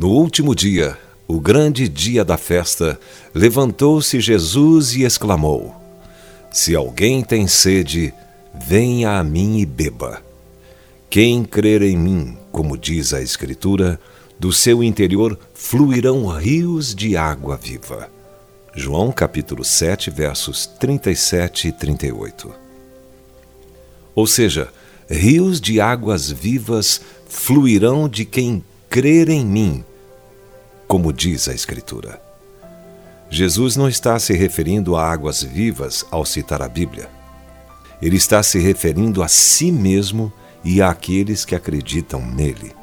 No último dia, o grande dia da festa, levantou-se Jesus e exclamou: Se alguém tem sede, venha a mim e beba. Quem crer em mim, como diz a Escritura, do seu interior fluirão rios de água viva. João capítulo 7, versos 37 e 38. Ou seja, rios de águas vivas fluirão de quem crer em mim, como diz a Escritura. Jesus não está se referindo a águas vivas ao citar a Bíblia. Ele está se referindo a si mesmo e àqueles que acreditam nele.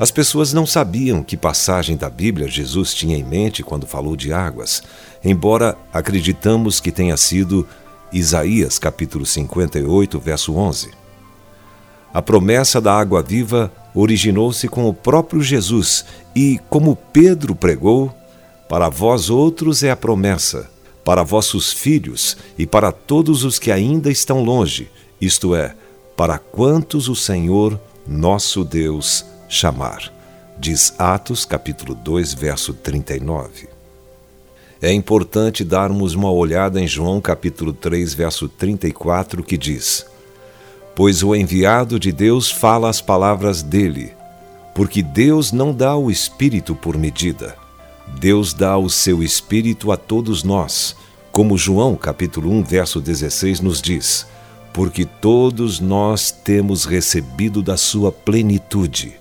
As pessoas não sabiam que passagem da Bíblia Jesus tinha em mente quando falou de águas, embora acreditamos que tenha sido Isaías capítulo 58, verso 11. A promessa da água viva originou-se com o próprio Jesus e, como Pedro pregou, para vós outros é a promessa, para vossos filhos e para todos os que ainda estão longe, isto é, para quantos o Senhor, nosso Deus, chamar. Diz Atos capítulo 2, verso 39. É importante darmos uma olhada em João capítulo 3, verso 34, que diz: pois o enviado de Deus fala as palavras dele, porque Deus não dá o Espírito por medida. Deus dá o seu Espírito a todos nós, como João capítulo 1, verso 16 nos diz, porque todos nós temos recebido da sua plenitude.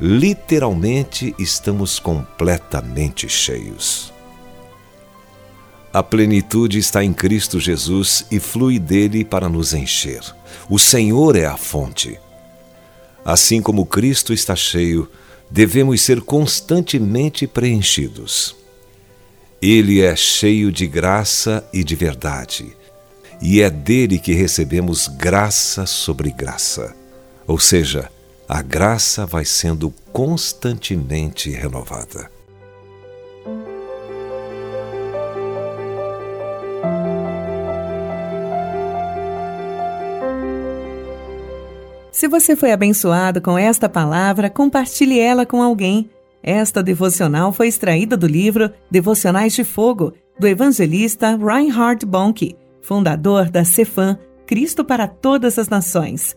Literalmente estamos completamente cheios. A plenitude está em Cristo Jesus e flui dele para nos encher. O Senhor é a fonte. Assim como Cristo está cheio, devemos ser constantemente preenchidos. Ele é cheio de graça e de verdade, e é dele que recebemos graça sobre graça. Ou seja, a graça vai sendo constantemente renovada. Se você foi abençoado com esta palavra, compartilhe ela com alguém. Esta devocional foi extraída do livro Devocionais de Fogo, do evangelista Reinhard Bonk, fundador da Cefam, Cristo para Todas as Nações.